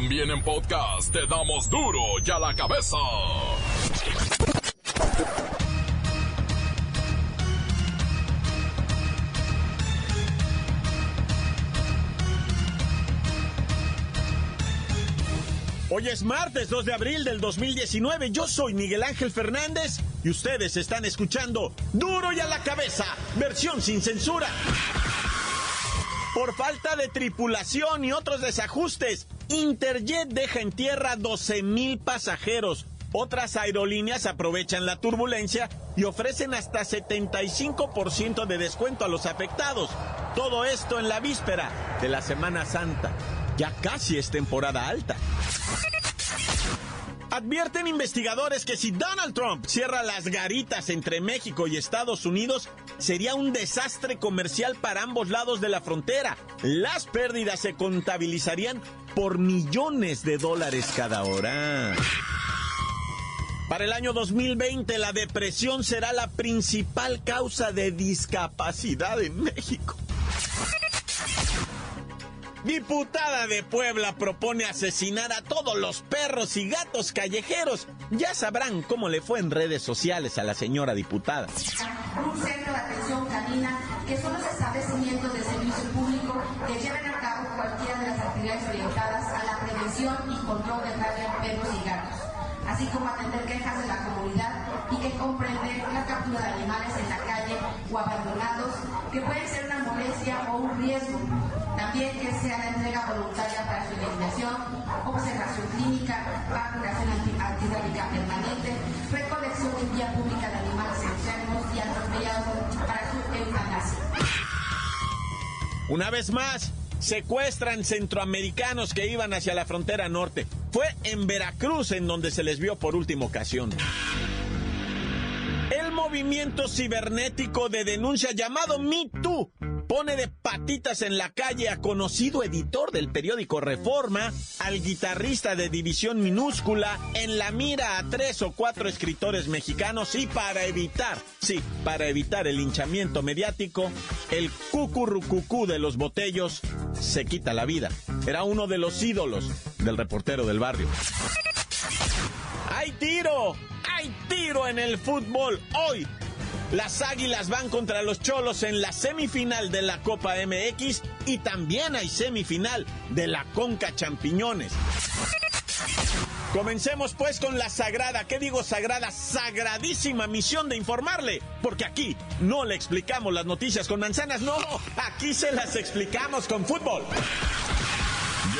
También en podcast te damos duro y a la cabeza. Hoy es martes 2 de abril del 2019. Yo soy Miguel Ángel Fernández y ustedes están escuchando Duro y a la cabeza, versión sin censura. Por falta de tripulación y otros desajustes, Interjet deja en tierra 12 mil pasajeros. Otras aerolíneas aprovechan la turbulencia y ofrecen hasta 75% de descuento a los afectados. Todo esto en la víspera de la Semana Santa. Ya casi es temporada alta. Advierten investigadores que si Donald Trump cierra las garitas entre México y Estados Unidos, sería un desastre comercial para ambos lados de la frontera. Las pérdidas se contabilizarían por millones de dólares cada hora. Para el año 2020, la depresión será la principal causa de discapacidad en México. Diputada de Puebla propone asesinar a todos los perros y gatos callejeros. Ya sabrán cómo le fue en redes sociales a la señora diputada. Un centro de atención canina que son los establecimientos de servicio público que lleven a cabo cualquiera de las actividades orientadas a la prevención y control de rabia perros y gatos, así como atender quejas de la comunidad y que comprende la captura de animales en la calle o abandonados que pueden ser una molestia o un riesgo también que sea la entrega voluntaria para su eliminación, observación clínica, vacunación antirrábica permanente, recolección en vía pública de animales enfermos y atropellados para su eutanasia. Una vez más, secuestran centroamericanos que iban hacia la frontera norte. Fue en Veracruz en donde se les vio por última ocasión. El movimiento cibernético de denuncia llamado MeToo pone de patitas en la calle a conocido editor del periódico Reforma, al guitarrista de División Minúscula, en la mira a tres o cuatro escritores mexicanos y para evitar, sí, para evitar el hinchamiento mediático, el cucurrucucú de los botellos se quita la vida. Era uno de los ídolos del reportero del barrio. ¡Hay tiro! ¡Hay tiro en el fútbol! Hoy las Águilas van contra los Cholos en la semifinal de la Copa MX y también hay semifinal de la Conca Champiñones. Comencemos pues con la sagrada, ¿qué digo sagrada? Sagradísima misión de informarle, porque aquí no le explicamos las noticias con manzanas, no, aquí se las explicamos con fútbol.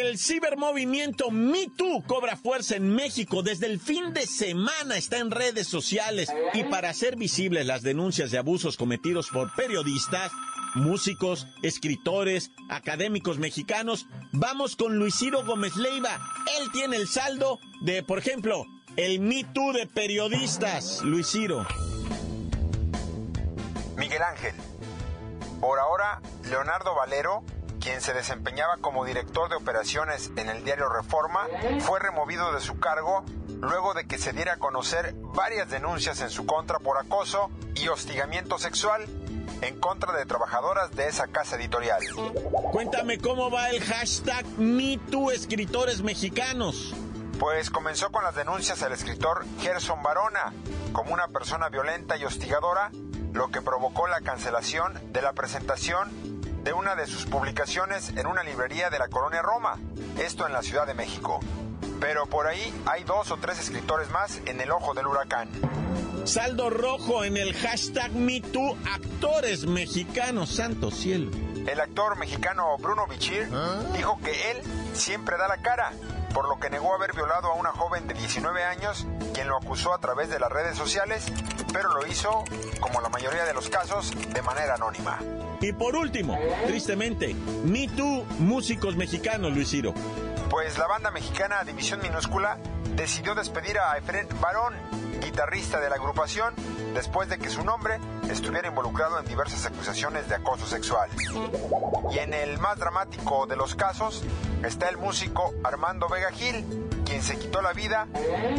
El cibermovimiento MeToo cobra fuerza en México. Desde el fin de semana está en redes sociales y para hacer visibles las denuncias de abusos cometidos por periodistas, músicos, escritores, académicos mexicanos, vamos con Luis Ciro Gómez Leiva. Él tiene el saldo de, por ejemplo, el MeToo de periodistas. Luis Ciro. Miguel Ángel. Por ahora, Leonardo Valero quien se desempeñaba como director de operaciones en el diario Reforma, fue removido de su cargo luego de que se diera a conocer varias denuncias en su contra por acoso y hostigamiento sexual en contra de trabajadoras de esa casa editorial. Cuéntame cómo va el hashtag MeToo Escritores Mexicanos. Pues comenzó con las denuncias al escritor Gerson Barona como una persona violenta y hostigadora, lo que provocó la cancelación de la presentación de una de sus publicaciones en una librería de la colonia Roma, esto en la Ciudad de México. Pero por ahí hay dos o tres escritores más en el ojo del huracán. Saldo rojo en el hashtag MeToo Actores Mexicanos, santo cielo. El actor mexicano Bruno Bichir dijo que él siempre da la cara, por lo que negó haber violado a una joven de 19 años, quien lo acusó a través de las redes sociales, pero lo hizo, como la mayoría de los casos, de manera anónima. Y por último, tristemente, Me Too, músicos mexicanos, Luis Ciro. pues la banda mexicana División Minúscula decidió despedir a Efren Barón, guitarrista de la agrupación, después de que su nombre estuviera involucrado en diversas acusaciones de acoso sexual. Y en el más dramático de los casos está el músico Armando Vega Gil, quien se quitó la vida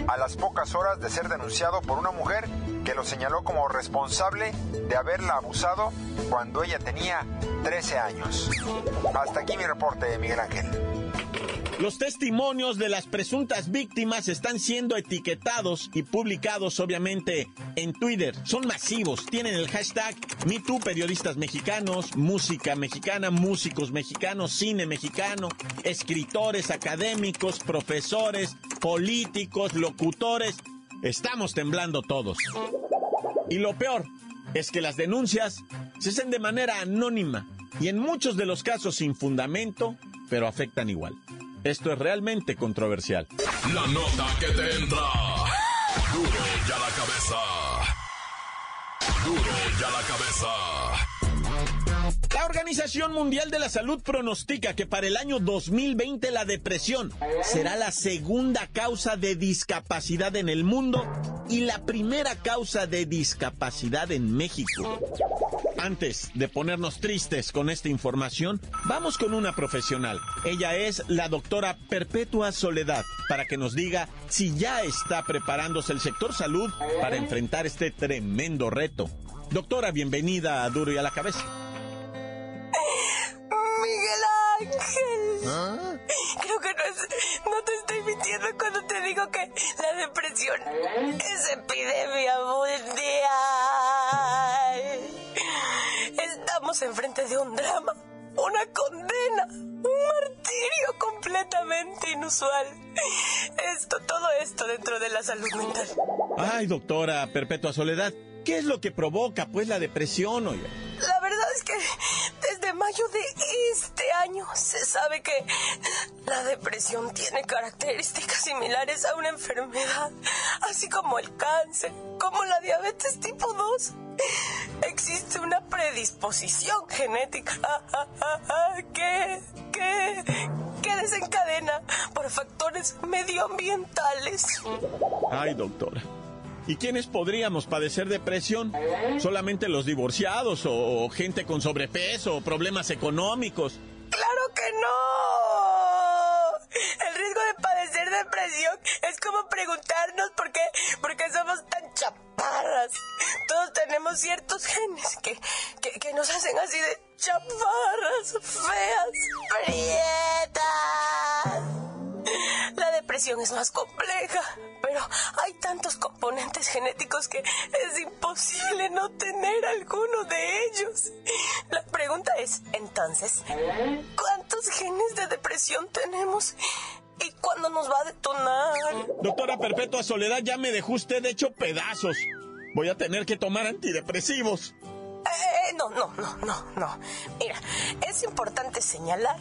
a las pocas horas de ser denunciado por una mujer que lo señaló como responsable de haberla abusado cuando ella tenía 13 años. Hasta aquí mi reporte, Miguel Ángel. Los testimonios de las presuntas víctimas están siendo etiquetados y publicados obviamente en Twitter. Son masivos, tienen el hashtag MeToo Periodistas Mexicanos, Música Mexicana, Músicos Mexicanos, Cine Mexicano, escritores, académicos, profesores, políticos, locutores. Estamos temblando todos. Y lo peor es que las denuncias se hacen de manera anónima y en muchos de los casos sin fundamento, pero afectan igual. Esto es realmente controversial. La nota que te entra. Duro ya la cabeza. Duro la cabeza. La Organización Mundial de la Salud pronostica que para el año 2020 la depresión será la segunda causa de discapacidad en el mundo y la primera causa de discapacidad en México. Antes de ponernos tristes con esta información, vamos con una profesional. Ella es la doctora Perpetua Soledad, para que nos diga si ya está preparándose el sector salud para enfrentar este tremendo reto. Doctora, bienvenida a Duro y a la Cabeza. Esto, todo esto dentro de la salud mental. Ay, doctora Perpetua Soledad, ¿qué es lo que provoca pues la depresión, oye? La verdad es que desde mayo de este año se sabe que la depresión tiene características similares a una enfermedad, así como el cáncer, como la diabetes tipo 2. Existe una predisposición genética que, que, que desencadena por factores medioambientales. Ay, doctora. ¿Y quiénes podríamos padecer depresión? ¿Solamente los divorciados o gente con sobrepeso o problemas económicos? ¡Claro que no! El riesgo de padecer depresión es como preguntarnos por qué, por qué somos tan chaparras. Todos tenemos ciertos genes que, que, que nos hacen así de chaparras, feas, prietas. Depresión es más compleja, pero hay tantos componentes genéticos que es imposible no tener alguno de ellos. La pregunta es, entonces, ¿cuántos genes de depresión tenemos? ¿Y cuándo nos va a detonar? Doctora Perpetua Soledad, ya me dejó usted hecho pedazos. Voy a tener que tomar antidepresivos. Eh, no, no, no, no, no. Mira, es importante señalar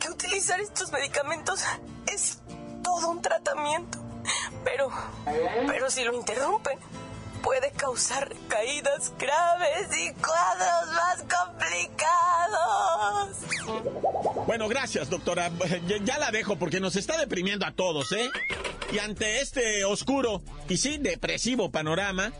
que utilizar estos medicamentos es todo un tratamiento. Pero, pero si lo interrumpen, puede causar caídas graves y cuadros más complicados. Bueno, gracias, doctora. Ya la dejo porque nos está deprimiendo a todos, ¿eh? Y ante este oscuro y sí depresivo panorama,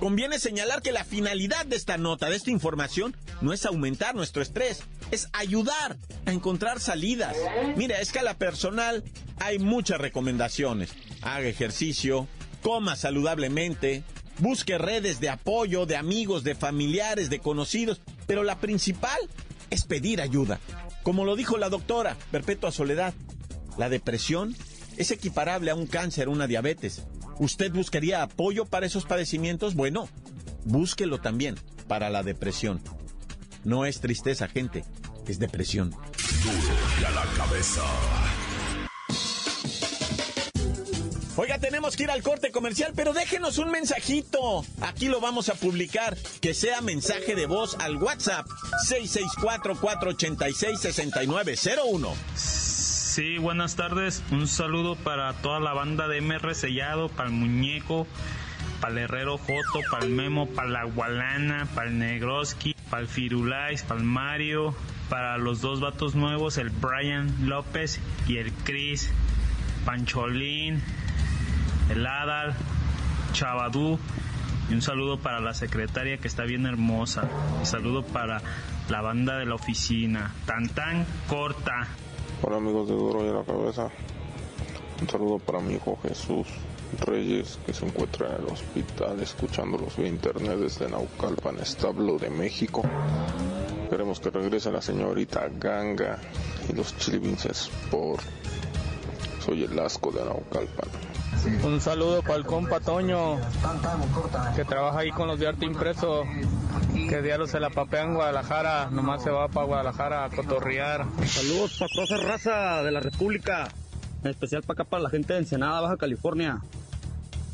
conviene señalar que la finalidad de esta nota, de esta información, no es aumentar nuestro estrés, es ayudar a encontrar salidas. Mira, a escala personal hay muchas recomendaciones. Haga ejercicio, coma saludablemente, busque redes de apoyo de amigos, de familiares, de conocidos, pero la principal es pedir ayuda. Como lo dijo la doctora Perpetua Soledad, la depresión es equiparable a un cáncer, una diabetes. ¿Usted buscaría apoyo para esos padecimientos? Bueno, búsquelo también para la depresión. No es tristeza, gente, es depresión. Duro y a la cabeza. Oiga, tenemos que ir al corte comercial, pero déjenos un mensajito. Aquí lo vamos a publicar. Que sea mensaje de voz al WhatsApp 664-486-6901. Sí, buenas tardes. Un saludo para toda la banda de MR Sellado, para el Muñeco, para el Herrero Joto, para el Memo, para la Gualana, para el Negroski, para el Firulais, para el Mario, para los dos vatos nuevos, el Brian López y el Chris Pancholín, el Adal, Chavadú. Y un saludo para la secretaria que está bien hermosa. Un saludo para la banda de la oficina. Tan tan corta. Hola amigos de Duro y la Cabeza. Un saludo para mi hijo Jesús Reyes que se encuentra en el hospital escuchándolos vía internet desde Naucalpan, Establo de México. Queremos que regrese la señorita Ganga y los Chilibinces por Soy el asco de Naucalpan. Un saludo para el compa Toño, que trabaja ahí con los de arte impreso, que diario se la papea en Guadalajara, nomás se va para Guadalajara a cotorrear. Saludos para toda esa raza de la República, en especial para acá para la gente de Ensenada, Baja California.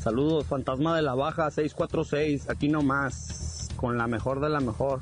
Saludos, Fantasma de la Baja 646, aquí nomás, con la mejor de la mejor.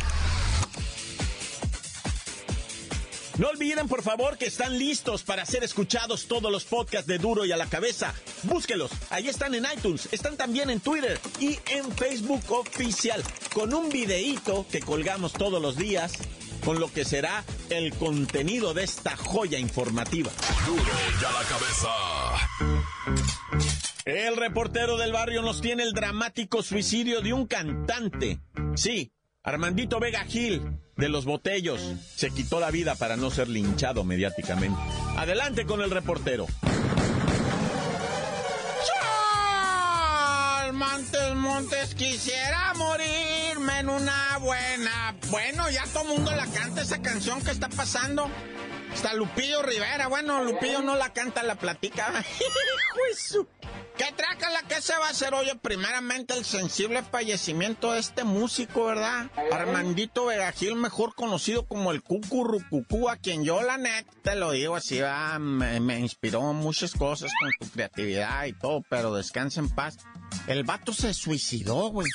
No olviden, por favor, que están listos para ser escuchados todos los podcasts de Duro y a la Cabeza. Búsquelos. Ahí están en iTunes, están también en Twitter y en Facebook oficial, con un videíto que colgamos todos los días con lo que será el contenido de esta joya informativa. Duro y a la cabeza. El reportero del barrio nos tiene el dramático suicidio de un cantante. Sí, Armandito Vega Gil, de los Botellos, se quitó la vida para no ser linchado mediáticamente. Adelante con el reportero. Montes, Montes, quisiera morirme en una buena. Bueno, ya todo mundo la canta esa canción que está pasando. Hasta Lupillo Rivera, bueno, Lupillo no la canta, la platica. se va a hacer hoy? Primeramente el sensible fallecimiento de este músico, ¿verdad? Armandito Vegagil, mejor conocido como el Cucurrucucú, a quien yo la net, te lo digo así, va, me, me inspiró muchas cosas con tu creatividad y todo, pero descansa en paz. El vato se suicidó, güey.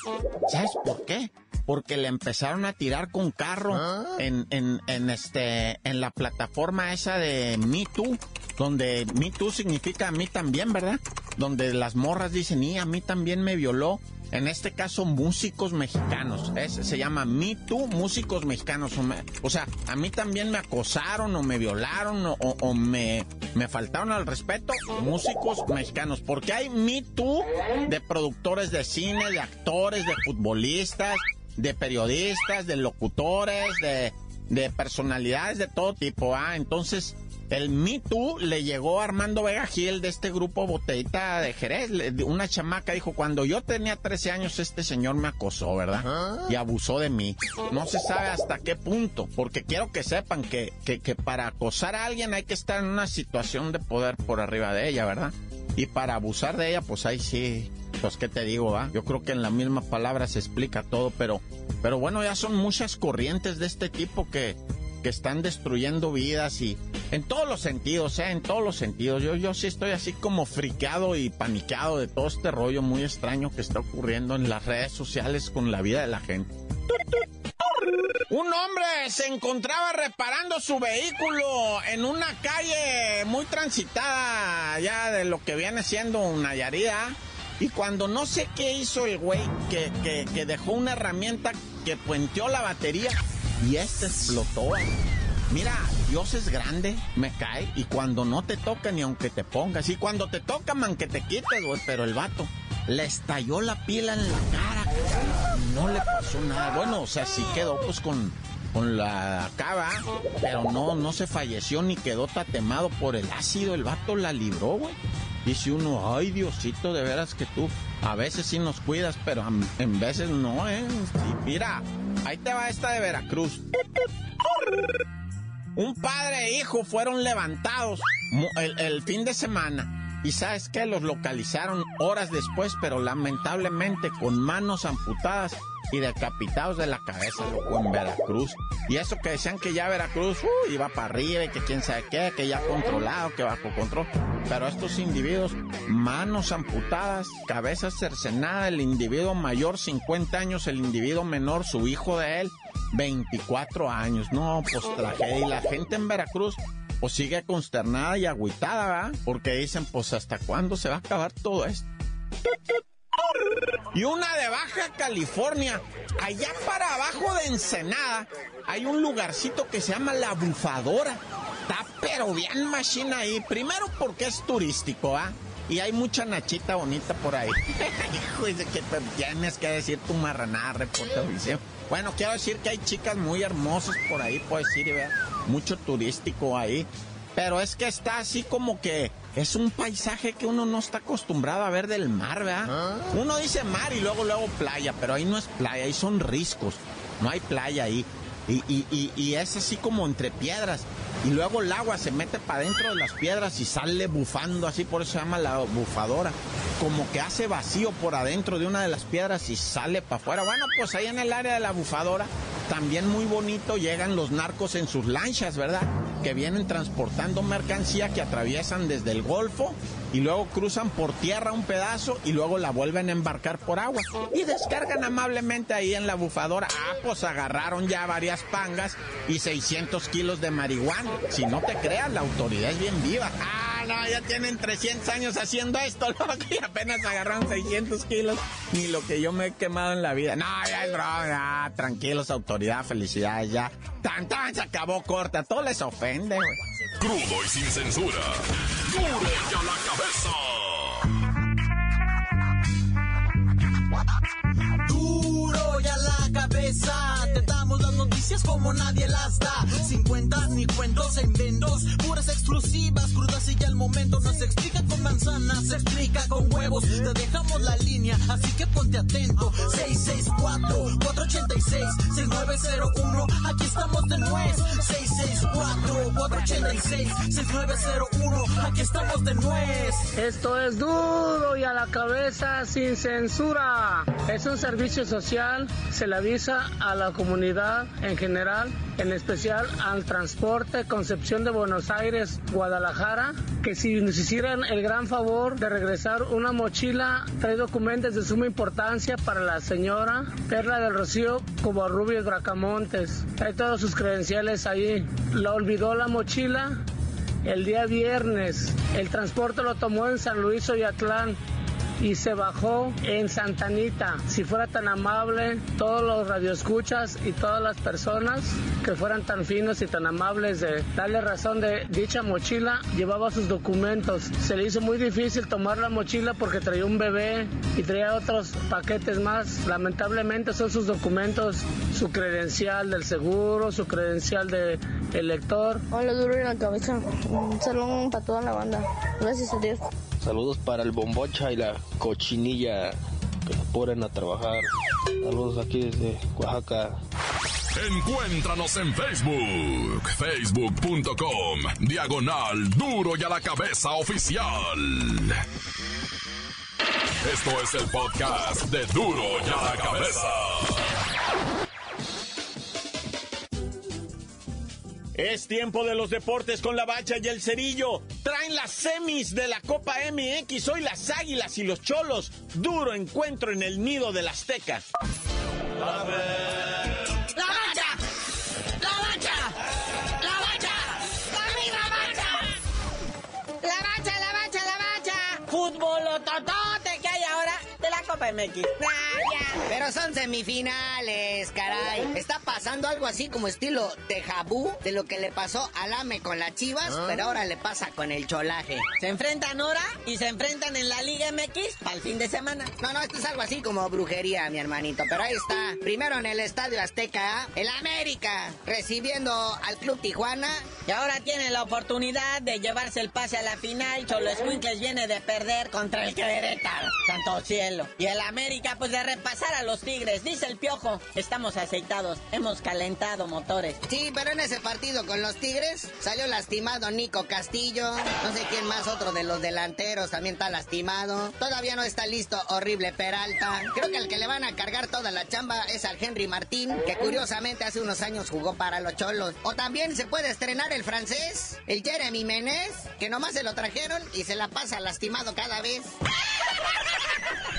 ¿Sabes por qué? Porque le empezaron a tirar con carro en, en, en, este, en la plataforma esa de Me Too, donde Me Too significa a mí también, ¿verdad? Donde las morras dicen, y a mí también me violó. En este caso, músicos mexicanos. Es, se llama Me Too, músicos mexicanos. O, sea, a mí también me acosaron o me violaron o me, me faltaron al respeto. Músicos mexicanos. Porque hay Me Too de productores de cine, de actores, de futbolistas, de periodistas, de locutores, de, de personalidades de todo tipo. Ah, entonces el Me Too le llegó a Armando Vega Gil de este grupo Botellita de Jerez. Una chamaca dijo, cuando yo tenía 13 años este señor me acosó, ¿verdad? Y abusó de mí. No se sabe hasta qué punto, porque quiero que sepan que, que, que para acosar a alguien hay que estar en una situación de poder por arriba de ella, ¿verdad? Y para abusar de ella, pues ahí sí, pues qué te digo, va. Yo creo que en la misma palabra se explica todo, pero, pero bueno, ya son muchas corrientes de este tipo que, que están destruyendo vidas y en todos los sentidos, ¿eh? En todos los sentidos. Yo, yo sí estoy así como friqueado y paniqueado de todo este rollo muy extraño que está ocurriendo en las redes sociales con la vida de la gente. Un hombre se encontraba reparando su vehículo en una calle muy transitada ya de lo que viene siendo una yarida. Y cuando no sé qué hizo el güey, que, que, que dejó una herramienta que puenteó la batería y este explotó. Mira, Dios es grande, me cae, y cuando no te toca ni aunque te pongas, y cuando te toca, man, que te quites, güey, pero el vato le estalló la pila en la cara, no le pasó nada. Bueno, o sea, sí quedó pues con, con la cava, pero no, no se falleció ni quedó tatemado por el ácido, el vato la libró, güey. Dice uno, ay Diosito, de veras que tú a veces sí nos cuidas, pero en veces no, ¿eh? Sí, mira, ahí te va esta de Veracruz. Un padre e hijo fueron levantados el, fin de semana. Y sabes qué, los localizaron horas después, pero lamentablemente con manos amputadas y decapitados de la cabeza, loco, en Veracruz. Y eso que decían que ya Veracruz uh, iba para arriba y que quién sabe qué, que ya controlado, que bajo control. Pero estos individuos, manos amputadas, cabezas cercenadas, el individuo mayor 50 años, el individuo menor, su hijo de él, 24 años. No, pues tragedia. Y la gente en Veracruz pues sigue consternada y agüitada, ¿verdad? Porque dicen, pues hasta cuándo se va a acabar todo esto. Y una de Baja California, allá para abajo de Ensenada, hay un lugarcito que se llama La Bufadora. Está pero bien machina ahí. Primero porque es turístico, ¿ah? Y hay mucha nachita bonita por ahí. Hijo, de que tienes que decir tu marranada, reporte Bueno, quiero decir que hay chicas muy hermosas por ahí, puedes ir y ver. Mucho turístico ahí. Pero es que está así como que es un paisaje que uno no está acostumbrado a ver del mar, ¿verdad? ¿Ah? Uno dice mar y luego, luego playa, pero ahí no es playa, ahí son riscos. No hay playa ahí. Y, y, y, es así como entre piedras. Y luego el agua se mete para dentro de las piedras y sale bufando, así por eso se llama la bufadora. Como que hace vacío por adentro de una de las piedras y sale para afuera. Bueno, pues ahí en el área de la bufadora, también muy bonito, llegan los narcos en sus lanchas, ¿verdad? Que vienen transportando mercancía que atraviesan desde el Golfo y luego cruzan por tierra un pedazo y luego la vuelven a embarcar por agua y descargan amablemente ahí en la bufadora. Ah, pues agarraron ya varias pangas y 600 kilos de marihuana. Si no te creas, la autoridad es bien viva. Ah, no, ya tienen 300 años haciendo esto, loco, y apenas agarraron 600 kilos. Ni lo que yo me he quemado en la vida. No, ya es broma, tranquilos, autoridad, felicidades, ya. Tan, tan, se acabó corta, todo les ofende, güey. Crudo y sin censura. Duro y a la cabeza. Duro y a la cabeza. Te damos noticias como nadie las da. Sin cuentas ni cuentos en vendos. Puras exclusivas, crudas y ya el momento. No se explica con manzanas, se explica con huevos. Te dejamos la línea, así que ponte atento. 664-486-6901. Aquí estamos de nuez. 664-486-6901. Aquí estamos de nuez. Esto es duro y a la cabeza sin censura. Es un servicio social. Se le avisa a la comunidad en general, en especial al transporte Concepción de Buenos Aires, Guadalajara, que si nos hicieran el gran favor de regresar una mochila, trae documentos de suma importancia para la señora Perla del Rocío Covarrubias Bracamontes. Hay todos sus credenciales ahí. La olvidó la mochila el día viernes. El transporte lo tomó en San Luis Oyatlán y se bajó en Santanita. Si fuera tan amable, todos los radioescuchas y todas las personas que fueran tan finos y tan amables de darle razón de dicha mochila, llevaba sus documentos. Se le hizo muy difícil tomar la mochila porque traía un bebé y traía otros paquetes más. Lamentablemente son sus documentos, su credencial del seguro, su credencial de elector. Hola, duro en la cabeza. Un salón para toda la banda. Gracias a Dios. Saludos para el bombocha y la cochinilla que se ponen a trabajar. Saludos aquí desde Oaxaca. Encuéntranos en Facebook, facebook.com, diagonal duro y a la cabeza oficial. Esto es el podcast de duro y a la cabeza. Es tiempo de los deportes con la bacha y el cerillo. Traen las semis de la Copa MX. Hoy las águilas y los cholos. Duro encuentro en el nido del Azteca. ¡La Copa MX! Pero son semifinales, caray. Está pasando algo así como estilo de jabú de lo que le pasó al AME con las chivas, ¿Ah? pero ahora le pasa con el cholaje. Se enfrentan ahora y se enfrentan en la Liga MX para el fin de semana. No, no, esto es algo así como brujería, mi hermanito. Pero ahí está. Primero en el Estadio Azteca, el América, recibiendo al Club Tijuana. Y ahora tiene la oportunidad de llevarse el pase a la final. Cholo Squinkles viene de perder contra el Querétaro. Santo cielo. Y el América, pues de repasar a los Tigres. Dice el Piojo, estamos aceitados, hemos calentado motores. Sí, pero en ese partido con los Tigres salió lastimado Nico Castillo, no sé quién más, otro de los delanteros también está lastimado. Todavía no está listo horrible Peralta. Creo que el que le van a cargar toda la chamba es al Henry Martín, que curiosamente hace unos años jugó para los Cholos. O también se puede estrenar el francés, el Jeremy Menez, que nomás se lo trajeron y se la pasa lastimado cada vez.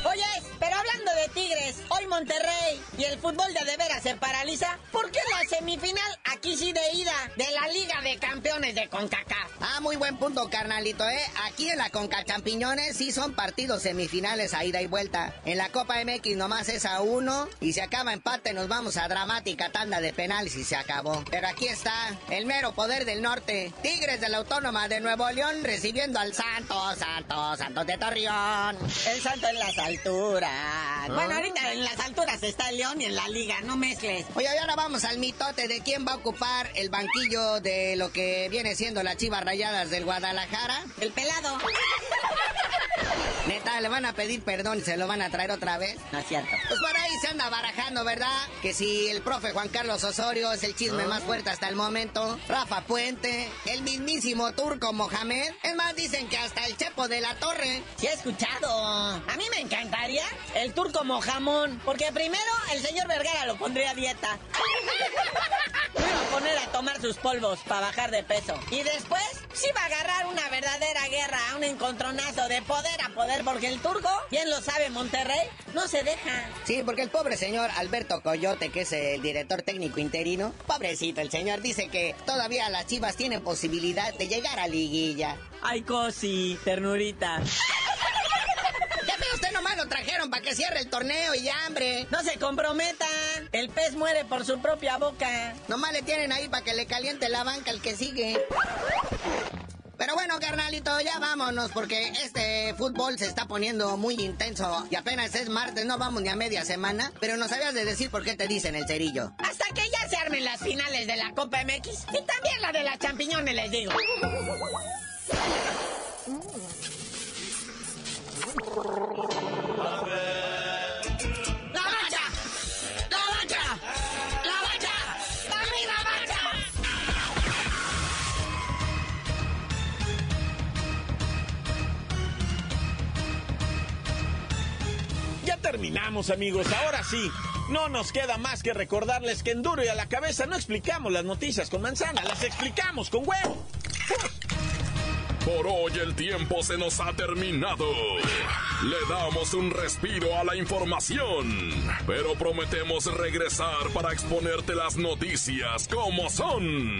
Oye, pero hablando de Tigres, hoy Monterrey y el fútbol de de veras se paraliza. ¿Por qué la semifinal aquí sí de ida de la Liga de Campeones de CONCACAF? Ah, muy buen punto, carnalito, ¿eh? Aquí en la Conca Champiñones sí son partidos semifinales a ida y vuelta. En la Copa MX nomás es a uno y se acaba empate, nos vamos a dramática tanda de penales y se acabó. Pero aquí está el mero poder del norte. Tigres de la Autónoma de Nuevo León recibiendo al Santos, Santos, Santos de Torreón. El Santo en las alturas. Bueno, ahorita en las alturas está el León y en la liga, no mezcles. Oye, y ahora vamos al mitote de quién va a ocupar el banquillo de lo que viene siendo las chivas rayadas del Guadalajara. El pelado. Neta, le van a pedir perdón y se lo van a traer otra vez. No es cierto. Pues por ahí se anda barajando, ¿verdad? Que si el profe Juan Carlos Osorio es el chisme más fuerte hasta el momento. Rafa Puente, el mismísimo turco Mohamed. Es más, dicen que hasta el Chepo de la Torre. Sí he escuchado. A mí me encantaría el turco Mojamón. Porque primero el señor Vergara lo pondría a dieta. Poner a tomar sus polvos para bajar de peso. Y después sí va a agarrar una verdadera guerra, un encontronazo de poder a poder. Porque el turco, bien lo sabe Monterrey, no se deja. Sí, porque el pobre señor Alberto Coyote, que es el director técnico interino, pobrecito el señor, dice que todavía las chivas tienen posibilidad de llegar a liguilla. Ay, cosi, ternurita. Ya ve usted nomás lo trajeron para que cierre el torneo y ya, hambre. No se comprometa. El pez muere por su propia boca. Nomás le tienen ahí para que le caliente la banca al que sigue. Pero bueno, carnalito, ya vámonos porque este fútbol se está poniendo muy intenso y apenas es martes, no vamos ni a media semana, pero no sabías de decir por qué te dicen el cerillo. Hasta que ya se armen las finales de la Copa MX y también la de las champiñones, les digo. Terminamos, amigos. Ahora sí, no nos queda más que recordarles que en Duro y a la cabeza no explicamos las noticias con manzana, las explicamos con huevo. Por hoy el tiempo se nos ha terminado. Le damos un respiro a la información, pero prometemos regresar para exponerte las noticias como son.